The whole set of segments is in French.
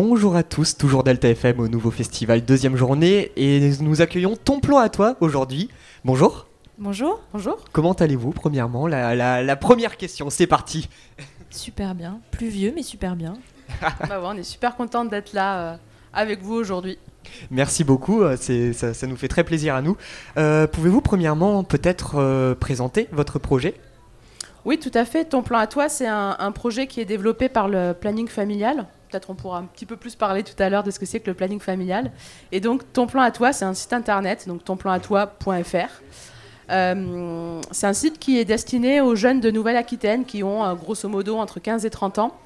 Bonjour à tous, toujours Delta FM au nouveau festival, deuxième journée, et nous accueillons ton plan à toi aujourd'hui. Bonjour. Bonjour. Bonjour. Comment allez-vous premièrement? La, première question, c'est parti. Super bien, plus vieux mais super bien. bah on est super contente d'être là euh, avec vous aujourd'hui. Merci beaucoup, euh, ça, ça, nous fait très plaisir à nous. Euh, pouvez-vous premièrement peut-être présenter votre projet? Oui, tout à fait. Ton plan à toi, c'est un, projet qui est développé par le planning familial. Peut-être on pourra un petit peu plus parler tout à l'heure de ce que c'est que le planning familial. Et donc, ton plan à toi, c'est un site internet, donc tonplanatoi.fr. Euh, c'est un site qui est destiné aux jeunes de Nouvelle-Aquitaine qui ont euh, grosso modo entre 15 et 30 ans.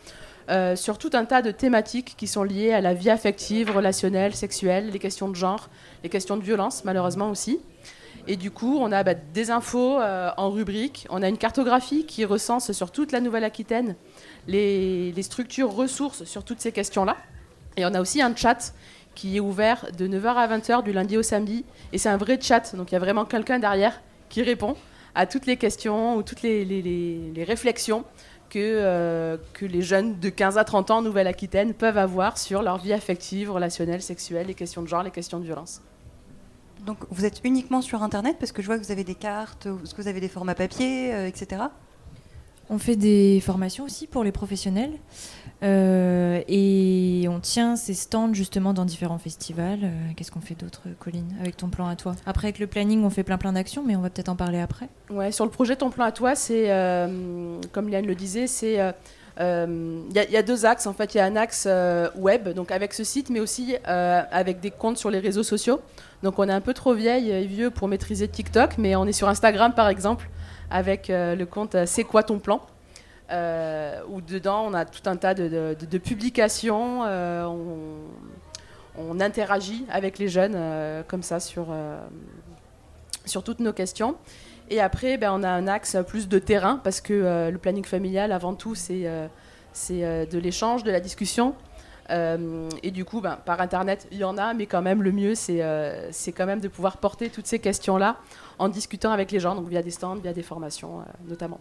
Euh, sur tout un tas de thématiques qui sont liées à la vie affective, relationnelle, sexuelle, les questions de genre, les questions de violence malheureusement aussi. Et du coup, on a bah, des infos en rubrique, on a une cartographie qui recense sur toute la Nouvelle-Aquitaine les, structures ressources sur toutes ces questions-là. Et on a aussi un chat qui est ouvert de 9h à 20h du lundi au samedi. Et c'est un vrai chat, donc il y a vraiment quelqu'un derrière qui répond à toutes les questions ou toutes les, réflexions que, euh, que les jeunes de 15 à 30 ans en Nouvelle-Aquitaine peuvent avoir sur leur vie affective, relationnelle, sexuelle, les questions de genre, les questions de violence. Donc vous êtes uniquement sur Internet parce que je vois que vous avez des cartes, que vous avez des formats papier, euh, etc. On fait des formations aussi pour les professionnels. Euh, et on tient ces stands justement dans différents festivals. Euh, qu'est-ce qu'on fait d'autre, Colline, avec ton plan à toi? Après, avec le planning, on fait plein plein d'actions, mais on va peut-être en parler après. Ouais, sur le projet Ton plan à toi, c'est, euh, comme Liane le disait, c'est il y, a deux axes en fait. Il y a un axe web, donc avec ce site, mais aussi avec des comptes sur les réseaux sociaux. Donc on est un peu trop vieille et vieux pour maîtriser TikTok, mais on est sur Instagram par exemple avec le compte C'est quoi ton plan? Euh, où dedans on a tout un tas de, publications, euh, on, interagit avec les jeunes euh, comme ça sur, sur toutes nos questions. Et après, ben, on a un axe plus de terrain, parce que le planning familial, avant tout, c'est c'est de l'échange, de la discussion. et du coup, ben, par Internet, il y en a, mais quand même, le mieux, c'est quand même de pouvoir porter toutes ces questions-là en discutant avec les gens, donc via des stands, via des formations notamment.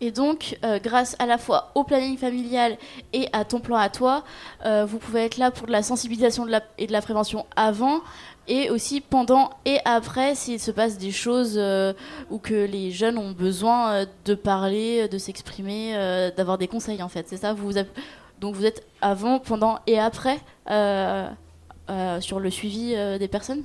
Et donc, euh, grâce à la fois au planning familial et à ton plan à toi, euh, vous pouvez être là pour de la sensibilisation et de la prévention avant, et aussi pendant et après s'il se passe des choses euh, ou que les jeunes ont besoin de parler, de s'exprimer, d'avoir des conseils en fait. C'est ça Donc vous êtes avant, pendant et après sur le suivi des personnes?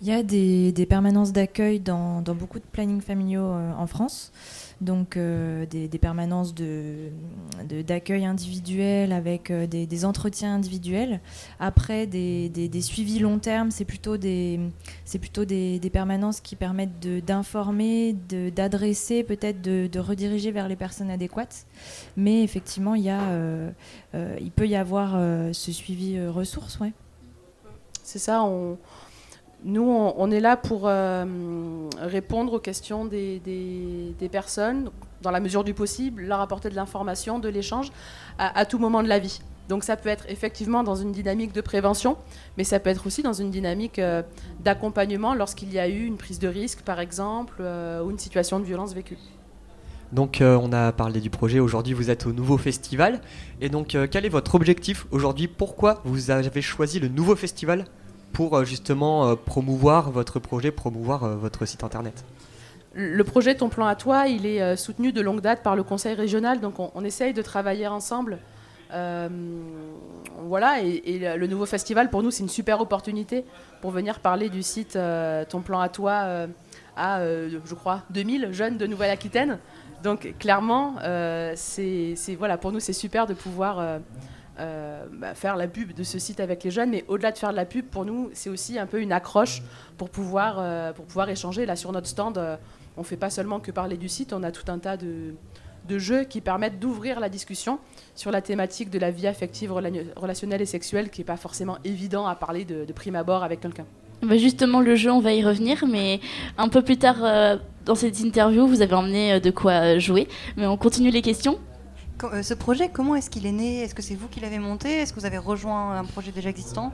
Il y a des, permanences d'accueil dans, beaucoup de plannings familiaux en France donc euh, des, permanences d'accueil de, individuel avec euh, des, entretiens individuels. Après, des, suivis long terme, c'est plutôt, des, plutôt des, permanences qui permettent d'informer, d'adresser, peut-être de, rediriger vers les personnes adéquates. Mais effectivement, il, y a, euh, il peut y avoir ce suivi ressources. Ouais. C'est ça, nous, on, est là pour euh, répondre aux questions des, personnes, dans la mesure du possible, leur apporter de l'information, de l'échange, à, tout moment de la vie. Donc ça peut être effectivement dans une dynamique de prévention, mais ça peut être aussi dans une dynamique euh, d'accompagnement lorsqu'il y a eu une prise de risque, par exemple, euh, ou une situation de violence vécue. Donc on a parlé du projet, aujourd'hui vous êtes au nouveau festival. Et donc quel est votre objectif aujourd'hui? Pourquoi vous avez choisi le nouveau festival? Pour euh, justement euh, promouvoir votre projet, promouvoir euh, votre site internet le projet Ton plan à toi, il est soutenu de longue date par le conseil régional, donc on, essaye de travailler ensemble. voilà, et, le nouveau festival, pour nous, c'est une super opportunité pour venir parler du site Ton plan à toi à, je crois, 2000 jeunes de Nouvelle-Aquitaine. Donc clairement, c'est voilà, pour nous, c'est super de pouvoir euh, bah, faire la pub de ce site avec les jeunes, mais au-delà de faire de la pub, pour nous, c'est aussi un peu une accroche pour pouvoir, euh, pour pouvoir échanger. Là, sur notre stand, euh, on ne fait pas seulement que parler du site, on a tout un tas de, de jeux qui permettent d'ouvrir la discussion sur la thématique de la vie affective, relationnelle et sexuelle, qui n'est pas forcément évident à parler de, prime abord avec quelqu'un. Bah, justement, le jeu, on va y revenir, mais un peu plus tard dans cette interview, vous avez emmené de quoi jouer. Mais on continue les questions. Euh, ce projet, comment est-ce qu'il est né? Est-ce que c'est vous qui l'avez monté? Est-ce que vous avez rejoint un projet déjà existant?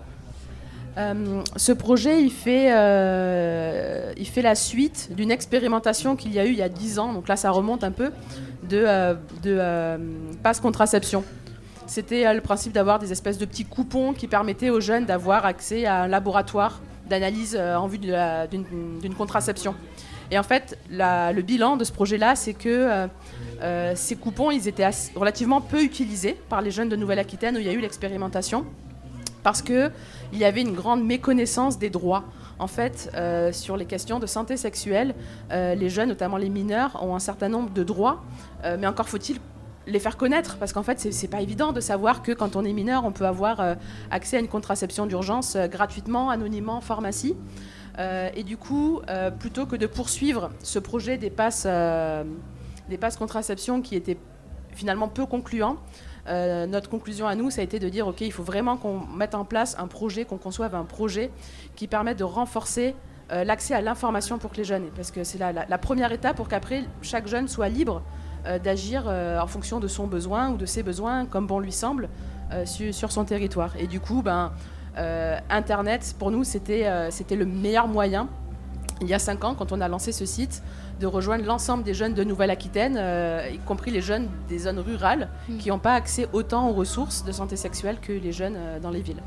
Euh, ce projet, il fait, euh, il fait la suite d'une expérimentation qu'il y a eu il y a 10 ans, donc là ça remonte un peu, de, de passe contraception. C'était le principe d'avoir des espèces de petits coupons qui permettaient aux jeunes d'avoir accès à un laboratoire d'analyse en vue d'une contraception. Et en fait, le bilan de ce projet-là, c'est que ces coupons, ils étaient relativement peu utilisés par les jeunes de Nouvelle-Aquitaine où il y a eu l'expérimentation, parce qu'il y avait une grande méconnaissance des droits. En fait, euh, sur les questions de santé sexuelle, euh, les jeunes, notamment les mineurs, ont un certain nombre de droits, euh, mais encore faut-il les faire connaître, parce qu'en fait, c'est pas évident de savoir que quand on est mineur, on peut avoir accès à une contraception d'urgence gratuitement, anonymement, en pharmacie. Et du coup, plutôt que de poursuivre ce projet des passes, des passes contraception qui était finalement peu concluant, euh, notre conclusion à nous, ça a été de dire, OK, il faut vraiment qu'on mette en place un projet, qu'on conçoive un projet qui permette de renforcer euh, l'accès à l'information pour les jeunes. Parce que c'est la, première étape pour qu'après, chaque jeune soit libre euh, d'agir en fonction de son besoin ou de ses besoins, comme bon lui semble, sur, son territoire. Et du coup, ben, Internet, pour nous, c'était le meilleur moyen, il y a cinq ans, quand on a lancé ce site, de rejoindre l'ensemble des jeunes de Nouvelle-Aquitaine, euh, y compris les jeunes des zones rurales, mm. qui n'ont pas accès autant aux ressources de santé sexuelle que les jeunes euh, dans les villes.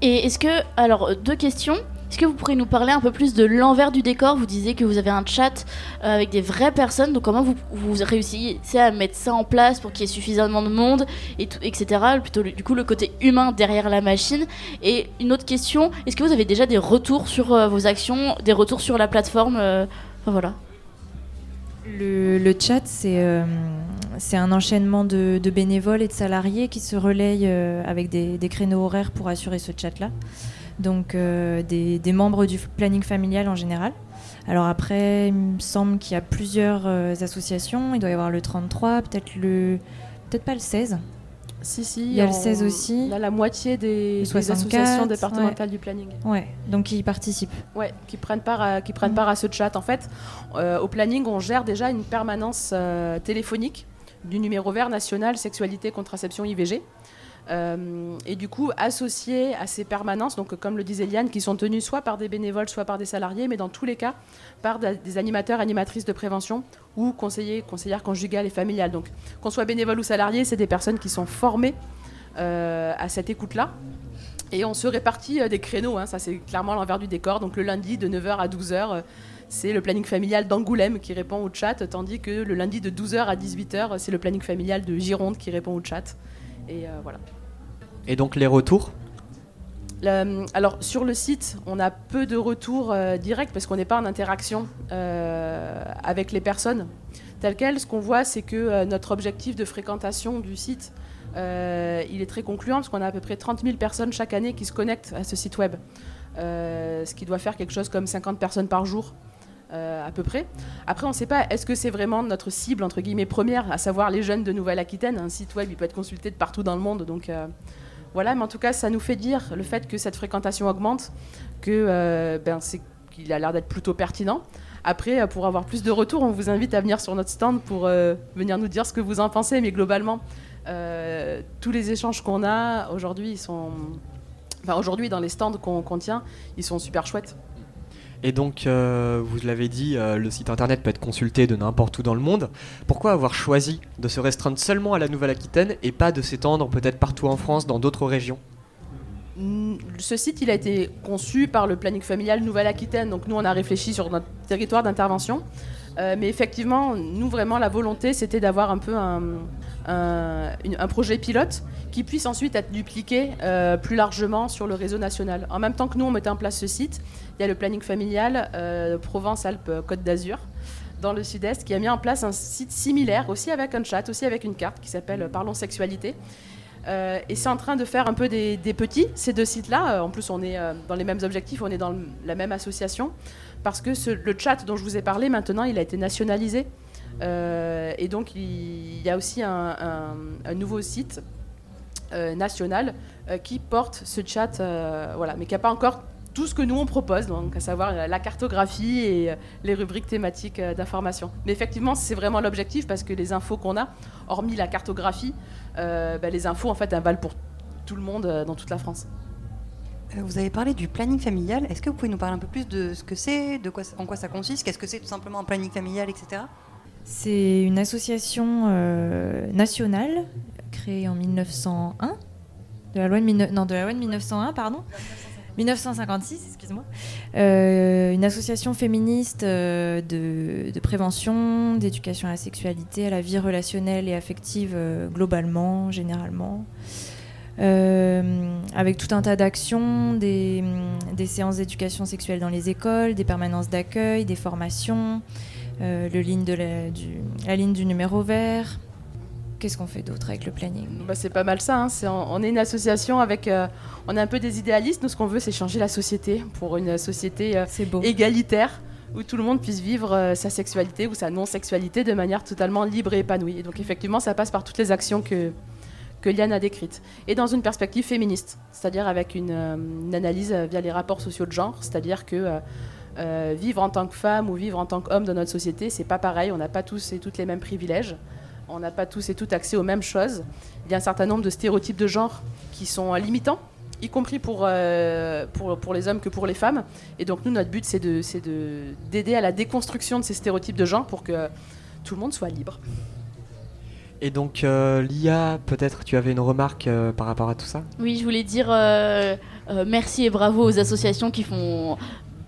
Et est-ce que, alors deux questions. Est-ce que vous pourriez nous parler un peu plus de l'envers du décor? Vous disiez que vous avez un chat euh, avec des vraies personnes, donc comment vous, réussissez à mettre ça en place pour qu'il y ait suffisamment de monde, et etc. Plutôt du coup le côté humain derrière la machine. Et une autre question, est-ce que vous avez déjà des retours sur vos actions, des retours sur la plateforme voilà. Le, chat, euh, c'est un enchaînement de, bénévoles et de salariés qui se relayent euh, avec des, créneaux horaires pour assurer ce chat-là. Donc euh, des, membres du planning familial en général. Alors après, il me semble qu'il y a plusieurs associations. Il doit y avoir le 33, peut-être le, peut-être pas le 16. Si, si. Il y a le 16 aussi. Il y a la moitié des, associations départementales du planning. Ouais, donc qui participent. Ouais, qui prennent part à, qui prennent part à ce chat. En fait, euh, au planning, on gère déjà une permanence euh, téléphonique du numéro vert national sexualité, contraception, IVG. Euh, et du coup, associés à ces permanences, donc comme le disait Liane, qui sont tenues soit par des bénévoles, soit par des salariés, mais dans tous les cas par des animateurs, animatrices de prévention ou conseillers, conseillères conjugales et familiales. Donc, qu'on soit bénévole ou salarié, c'est des personnes qui sont formées euh, à cette écoute-là. Et on se répartit euh, des créneaux, hein. ça c'est clairement l'envers du décor. Donc le lundi de 9h à 12h, c'est le planning familial d'Angoulême qui répond au chat, tandis que le lundi de 12h à 18h, c'est le planning familial de Gironde qui répond au chat. Et euh, voilà. Et donc les retours? Alors sur le site, on a peu de retours euh, directs parce qu'on n'est pas en interaction euh, avec les personnes telles quelles. Ce qu'on voit, c'est que notre objectif de fréquentation du site, il est très concluant parce qu'on a à peu près 30 000 personnes chaque année qui se connectent à ce site web, ce qui doit faire quelque chose comme 50 personnes par jour. Euh, à peu près. Après, on ne sait pas, est-ce que c'est vraiment notre cible, entre guillemets, première, à savoir les jeunes de Nouvelle-Aquitaine Un site web, il peut être consulté de partout dans le monde. Donc euh, voilà, mais en tout cas, ça nous fait dire le fait que cette fréquentation augmente, que euh, ben, c'est qu'il a l'air d'être plutôt pertinent. Après, pour avoir plus de retours, on vous invite à venir sur notre stand pour venir nous dire ce que vous en pensez. Mais globalement, tous les échanges qu'on a aujourd'hui, ils sont, enfin aujourd'hui dans les stands qu'on tient, ils sont super chouettes. Et donc, euh, vous l'avez dit, euh, le site internet peut être consulté de n'importe où dans le monde. Pourquoi avoir choisi de se restreindre seulement à la Nouvelle-Aquitaine et pas de s'étendre peut-être partout en France, dans d'autres régions? Ce site, il a été conçu par le planning familial Nouvelle-Aquitaine, donc nous, on a réfléchi sur notre territoire d'intervention. Euh, mais effectivement, nous, vraiment, la volonté, c'était d'avoir un peu un, un, projet pilote qui puisse ensuite être dupliqué plus largement sur le réseau national. En même temps que nous, on mettait en place ce site, il y a le planning familial euh, Provence-Alpes-Côte d'Azur dans le sud-est qui a mis en place un site similaire, aussi avec un chat, aussi avec une carte qui s'appelle Parlons Sexualité. Euh, et c'est en train de faire un peu des, petits, ces deux sites-là. Euh, en plus, on est dans les mêmes objectifs, on est dans la même association. Parce que le chat dont je vous ai parlé, maintenant, il a été nationalisé. Et donc, il, y a aussi un, nouveau site national qui porte ce chat, voilà, mais qui n'a pas encore tout ce que nous on propose, donc à savoir la cartographie et euh, les rubriques thématiques euh, d'information. Mais effectivement, c'est vraiment l'objectif parce que les infos qu'on a, hormis la cartographie, euh, bah, les infos en fait valent pour tout le monde dans toute la France. Vous avez parlé du planning familial. Est-ce que vous pouvez nous parler un peu plus de ce que c'est, en quoi ça consiste, qu'est-ce que c'est tout simplement un planning familial, etc. C'est une association nationale créée en 1901. De la loi de, non, de la loi de 1901, pardon. 1956, excuse-moi. Euh, une association féministe euh, de, prévention, d'éducation à la sexualité, à la vie relationnelle et affective euh, globalement, généralement. avec tout un tas d'actions, des, séances d'éducation sexuelle dans les écoles, des permanences d'accueil, des formations, le ligne de la ligne du numéro vert, Qu'est-ce qu'on fait d'autre avec le planning? Bah, C'est pas mal ça. Hein. on, est une association avec. Euh, on est un peu des idéalistes. Nous, ce qu'on veut, c'est changer la société pour une société euh, égalitaire où tout le monde puisse vivre euh, sa sexualité ou sa non-sexualité de manière totalement libre et épanouie. Et donc, effectivement, ça passe par toutes les actions que, que Liane a décrites. Et dans une perspective féministe, c'est-à-dire avec une, analyse via les rapports sociaux de genre, c'est-à-dire que. Vivre en tant que femme ou vivre en tant qu'homme dans notre société, c'est pas pareil. On n'a pas tous et toutes les mêmes privilèges on n'a pas tous et toutes accès aux mêmes choses. Il y a un certain nombre de stéréotypes de genre qui sont limitants, y compris pour, euh, pour, pour, les hommes que pour les femmes. Et donc nous, notre but, c'est d'aider de, de, à la déconstruction de ces stéréotypes de genre pour que tout le monde soit libre. Et donc, euh, Lia, peut-être tu avais une remarque euh, par rapport à tout ça? Oui, je voulais dire merci et bravo aux associations qui font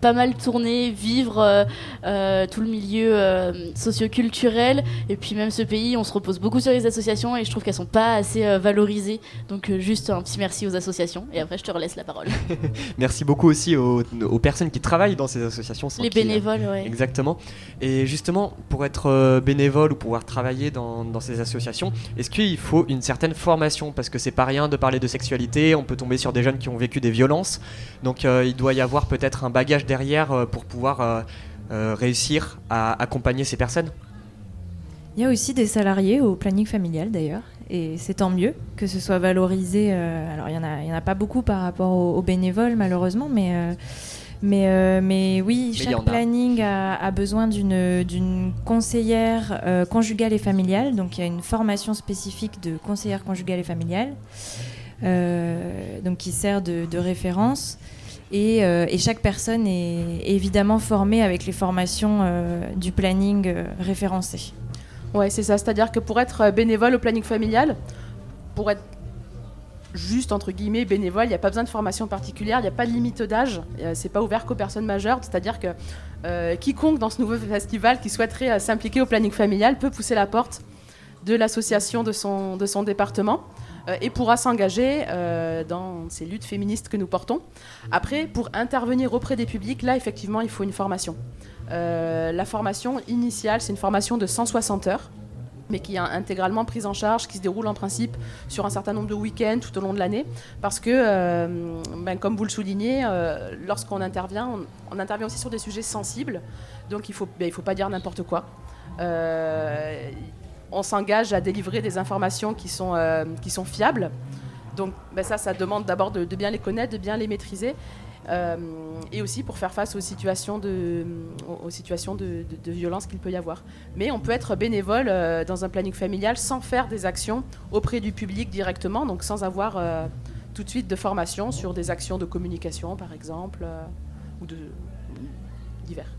pas mal tourner, vivre euh, euh, tout le milieu euh, socioculturel. Et puis même ce pays, on se repose beaucoup sur les associations et je trouve qu'elles sont pas assez valorisées. Donc juste un petit merci aux associations et après je te relaisse la parole. merci beaucoup aussi aux, personnes qui travaillent dans ces associations. Les bénévoles, oui. Exactement. Et justement, pour être bénévole ou pouvoir travailler dans, dans ces associations, est-ce qu'il faut une certaine formation? Parce que c'est pas rien de parler de sexualité, on peut tomber sur des jeunes qui ont vécu des violences. Donc il doit y avoir peut-être un bagage derrière euh, pour pouvoir euh, euh, réussir à accompagner ces personnes Il y a aussi des salariés au planning familial d'ailleurs, et c'est tant mieux que ce soit valorisé. alors il n'y en, a, y en a pas beaucoup par rapport aux, bénévoles malheureusement, mais... Mais, mais, oui, chaque planning a, besoin d'une conseillère conjugale et familiale. Donc il y a une formation spécifique de conseillère conjugale et familiale, donc qui sert de, de référence. Euh, et, chaque personne est évidemment formée avec les formations euh, du planning euh, référencé. Ouais, c'est ça. C'est-à-dire que pour être bénévole au planning familial, pour être juste entre guillemets bénévole, il n'y a pas besoin de formation particulière, il n'y a pas de limite d'âge, c'est pas ouvert qu'aux personnes majeures, c'est-à-dire que quiconque dans ce nouveau festival qui souhaiterait s'impliquer au planning familial peut pousser la porte de l'association de son, de son département. Euh, et pourra s'engager euh, dans ces luttes féministes que nous portons. Après, pour intervenir auprès des publics, là, effectivement, il faut une formation. Euh, la formation initiale, c'est une formation de 160 heures mais qui est intégralement prise en charge, qui se déroule en principe sur un certain nombre de week-ends tout au long de l'année, parce que, ben, comme vous le soulignez, lorsqu'on intervient, on, intervient aussi sur des sujets sensibles, donc il ne faut, ben, faut pas dire n'importe quoi on s'engage à délivrer des informations qui sont, euh, fiables. Donc ben ça, ça demande d'abord de, bien les connaître, de bien les maîtriser. Euh, et aussi pour faire face aux situations de, situations de, violence qu'il peut y avoir. Mais on peut être bénévole euh, dans un planning familial sans faire des actions auprès du public directement, donc sans avoir tout de suite de formation sur des actions de communication, par exemple, ou de divers.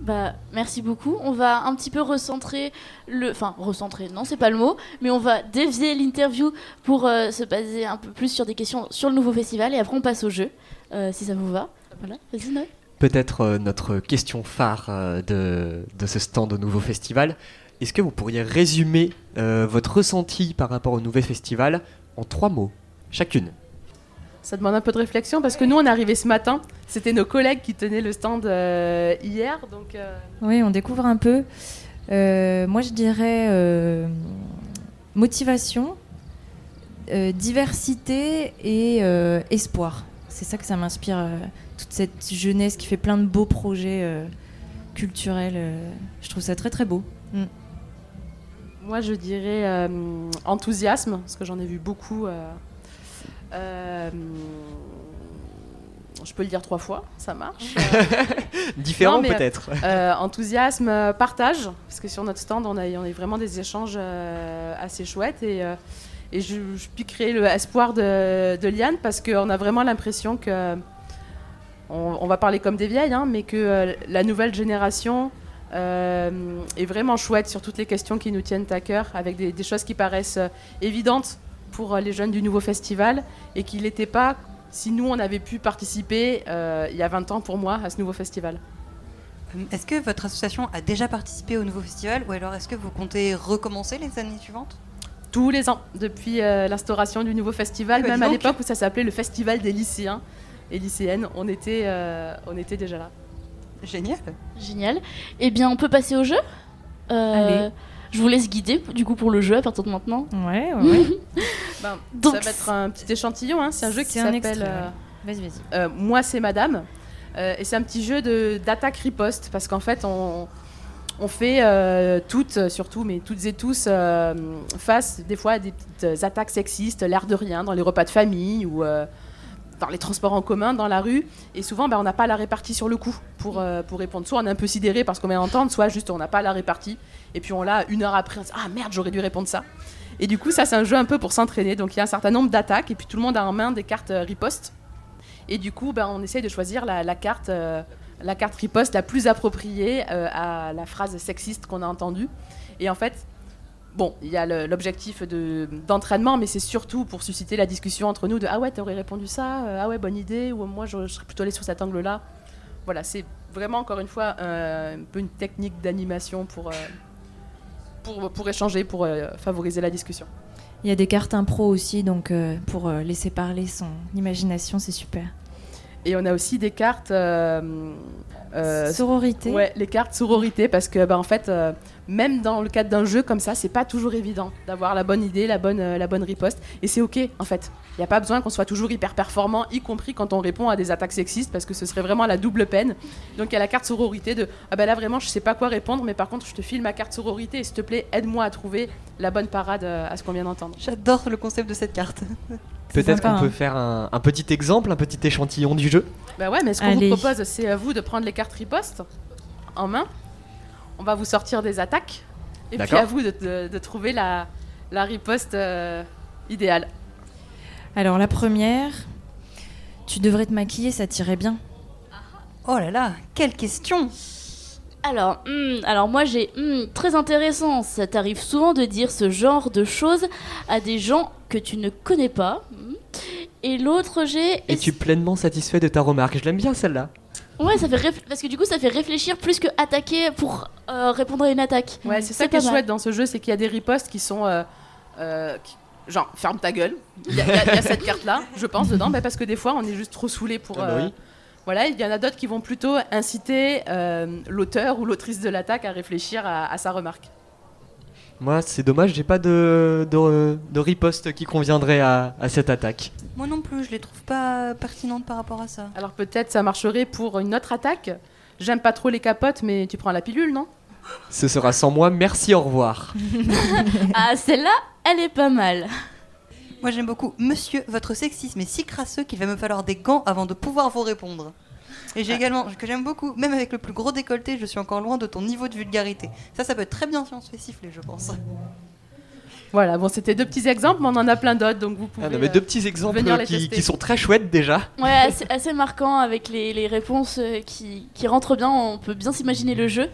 Bah, merci beaucoup. On va un petit peu recentrer le. Enfin, recentrer, non, c'est pas le mot, mais on va dévier l'interview pour euh, se baser un peu plus sur des questions sur le nouveau festival et après on passe au jeu, euh, si ça vous va. Voilà, vas-y. Peut-être euh, notre question phare de, de, ce stand au nouveau festival. Est-ce que vous pourriez résumer votre ressenti par rapport au nouveau festival en trois mots, chacune? Ça demande un peu de réflexion parce que nous, on est arrivé ce matin. C'était nos collègues qui tenaient le stand euh, hier. Donc, euh. Oui, on découvre un peu. Euh, moi, je dirais motivation, diversité et espoir. C'est ça que ça m'inspire, toute cette jeunesse qui fait plein de beaux projets culturels. je trouve ça très très beau. Mm. Moi, je dirais enthousiasme, parce que j'en ai vu beaucoup euh, je peux le dire trois fois, ça marche. Différent peut-être. Euh, enthousiasme, partage, parce que sur notre stand, on a, on a vraiment des échanges euh, assez chouettes. Et, et je, je, puis créer le espoir de, de Liane, parce qu'on a vraiment l'impression que, on, va parler comme des vieilles, hein, mais que la nouvelle génération euh, est vraiment chouette sur toutes les questions qui nous tiennent à cœur, avec des, des choses qui paraissent euh, évidentes pour euh, les jeunes du nouveau festival et qui n'étaient pas si nous on avait pu participer euh, il y a 20 ans pour moi à ce nouveau festival. Est-ce que votre association a déjà participé au nouveau festival ou alors est-ce que vous comptez recommencer les années suivantes? Tous les ans, depuis euh, l'instauration du nouveau festival, Eh ben, même à l'époque où ça s'appelait le festival des lycéens et lycéennes, on était, euh, on était déjà là. Génial. Génial. Eh bien, on peut passer au jeu? Euh, Allez. Je vous laisse guider du coup pour le jeu à partir de maintenant. Ouais, ouais, ouais. Ben, Donc, ça va être un petit échantillon, hein, c'est un jeu qui s'appelle... euh. Vas-y, vas-y. Euh, Moi, c'est Madame. Euh, et c'est un petit jeu de- d'attaque-riposte, parce qu'en fait, on, on fait euh, toutes, surtout, mais toutes et tous, euh, face des fois à des petites attaques sexistes, l'air de rien, dans les repas de famille ou euh, dans les transports en commun, dans la rue. Et souvent, ben, on n'a pas la répartie sur le coup pour, euh, pour répondre. Soit on est un peu sidéré parce qu'on vient d'entendre, soit juste on n'a pas la répartie. Et puis on l'a une heure après, on se dit Ah merde, j'aurais dû répondre ça. Et du coup, ça, c'est un jeu un peu pour s'entraîner. Donc il y a un certain nombre d'attaques, et puis tout le monde a en main des cartes euh, riposte. Et du coup, ben, on essaye de choisir la, la carte, euh, la carte riposte la plus appropriée euh, à la phrase sexiste qu'on a entendue. Et en fait, bon, il y a l'objectif de- d'entraînement, mais c'est surtout pour susciter la discussion entre nous de Ah ouais, t'aurais répondu ça, euh, ah ouais, bonne idée, ou moi je, je serais plutôt allé sur cet angle-là. Voilà, c'est vraiment encore une fois euh, un peu une technique d'animation pour, euh, pour, pour échanger, pour euh, favoriser la discussion. Il y a des cartes impro aussi, donc pour laisser parler son imagination, c'est super. Et on a aussi des cartes. Sororité. Ouais, les cartes sororité, parce que bah, en fait, même dans le cadre d'un jeu comme ça, c'est pas toujours évident d'avoir la bonne idée, la bonne, euh, la bonne riposte. Et c'est ok, en fait. Il n'y a pas besoin qu'on soit toujours hyper performant, y compris quand on répond à des attaques sexistes, parce que ce serait vraiment la double peine. Donc il y a la carte sororité de Ah ben là vraiment, je sais pas quoi répondre, mais par contre, je te file ma carte sororité et s'il te plaît, aide-moi à trouver la bonne parade euh, à ce qu'on vient d'entendre. J'adore le concept de cette carte. Peut-être qu'on peut hein. faire un, un petit exemple, un petit échantillon du jeu? Bah ouais, mais ce qu'on vous propose, c'est à vous de prendre les cartes riposte en main. On va vous sortir des attaques. Et puis à vous de, de- de trouver la, la riposte euh, idéale. Alors la première, tu devrais te maquiller, ça tirait bien. Oh là là, quelle question Alors, hmm, alors moi j'ai hmm, très intéressant. Ça t'arrive souvent de dire ce genre de choses à des gens que tu ne connais pas. hmm. Et l'autre j'ai. Es-tu pleinement satisfait de ta remarque Je l'aime bien celle-là. Ouais, ça fait réf- parce que du coup ça fait réfléchir plus que attaquer pour euh, répondre à une attaque. Ouais, c'est ça qui est chouette dans ce jeu, c'est qu'il y a des ripostes qui sont. euh, euh, qui- genre, ferme ta gueule. Il y, a- y y cette carte-là, je pense, dedans, bah, parce que des fois on est juste trop saoulé pour. Ah bah euh, oui. Voilà, il y en a d'autres qui vont plutôt inciter euh, l'auteur ou l'autrice de l'attaque à réfléchir à, à sa remarque. Moi, c'est dommage, j'ai pas de, de, de riposte qui conviendrait à, à cette attaque. Moi non plus, je les trouve pas pertinentes par rapport à ça. Alors peut-être ça marcherait pour une autre attaque. J'aime pas trop les capotes, mais tu prends la pilule, non? Ce sera sans moi, merci, au revoir. Ah, celle-là, elle est pas mal. Moi j'aime beaucoup Monsieur, votre sexisme est si crasseux qu'il va me falloir des gants avant de pouvoir vous répondre. Et j'ai également, que j'aime beaucoup, même avec le plus gros décolleté, je suis encore loin de ton niveau de vulgarité. Ça, ça peut être très bien si on se fait siffler, je pense. Voilà, bon, c'était deux petits exemples, mais on en a plein d'autres, donc vous pouvez. Ah, non, mais euh, deux petits exemples venir les qui, sont très chouettes déjà. Ouais, assez, assez marquant avec les, les réponses euh, qui, qui rentrent bien. On peut bien s'imaginer le jeu.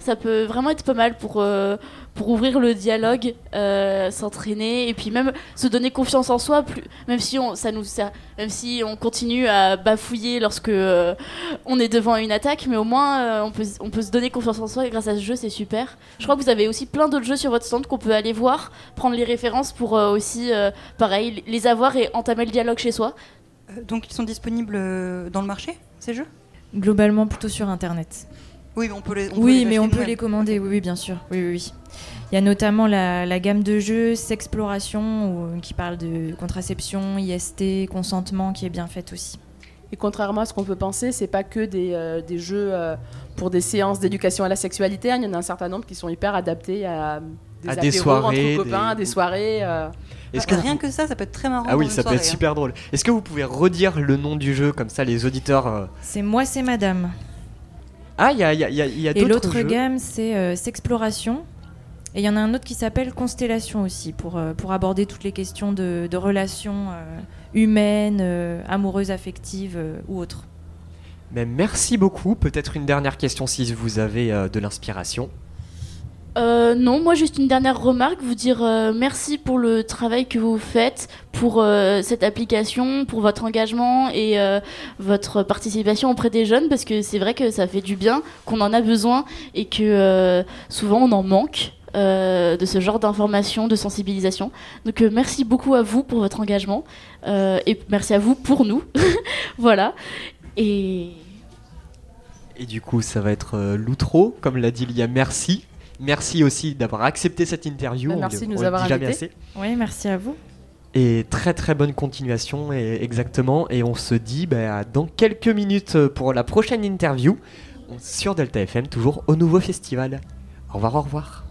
Ça peut vraiment être pas mal pour, euh, pour ouvrir le dialogue, euh, s'entraîner et puis même se donner confiance en soi. Plus, même si on ça nous sert- même si on continue à bafouiller lorsque euh, on est devant une attaque, mais au moins euh, on peut on peut se donner confiance en soi et grâce à ce jeu c'est super. Je crois que vous avez aussi plein d'autres jeux sur votre stand qu'on peut aller voir, prendre les références pour euh, aussi euh, pareil les avoir et entamer le dialogue chez soi. Donc ils sont disponibles dans le marché, ces jeux? Globalement plutôt sur internet. Oui, mais on peut les. on peut Oui, les mais acheter on peut nous-mêmes. les commander, oui, oui, bien sûr. Oui, oui, oui. Il y a notamment la, la gamme de jeux Sexploration où- qui parle de contraception, IST, consentement qui est bien faite aussi. Et contrairement à ce qu'on peut penser, c'est pas que des, euh, des jeux euh, pour des séances d'éducation à la sexualité. hein. Il y en a un certain nombre qui sont hyper adaptés à des, À des soirées, entre copains, des- des, soirées. euh. Est-ce Ah, que Rien que ça, ça peut être très marrant. Ah oui, ça peut être hein. super drôle. Est-ce que vous pouvez redire le nom du jeu comme ça les auditeurs euh, C'est Moi, c'est Madame. Ah, il y a, y y a Et d'autres l'autre jeux. gamme, c'est euh, Sexploration. Et il y en a un autre qui s'appelle Constellation aussi, pour, euh, pour aborder toutes les questions de, de relations euh, humaines, euh, amoureuses, affectives ou autres. Mais merci beaucoup. Peut-être une dernière question si vous avez de l'inspiration. Euh, non, moi juste une dernière remarque, vous dire euh, merci pour le travail que vous faites, pour euh, cette application, pour votre engagement et votre participation auprès des jeunes, parce que c'est vrai que ça fait du bien, qu'on en a besoin et que souvent on en manque. de ce genre d'information, de sensibilisation. Donc merci beaucoup à vous pour votre engagement et merci à vous pour nous. voilà. Et Et du coup, ça va être l'outro. Comme l'a dit Lia, merci. Merci aussi d'avoir accepté cette interview. Bah, On merci de nous on avoir invités. assez. Oui, merci à vous. Et très très bonne continuation, et exactement. Et on se dit bah, dans quelques minutes euh, pour la prochaine interview sur Delta FM, toujours au nouveau festival. Au revoir, au revoir.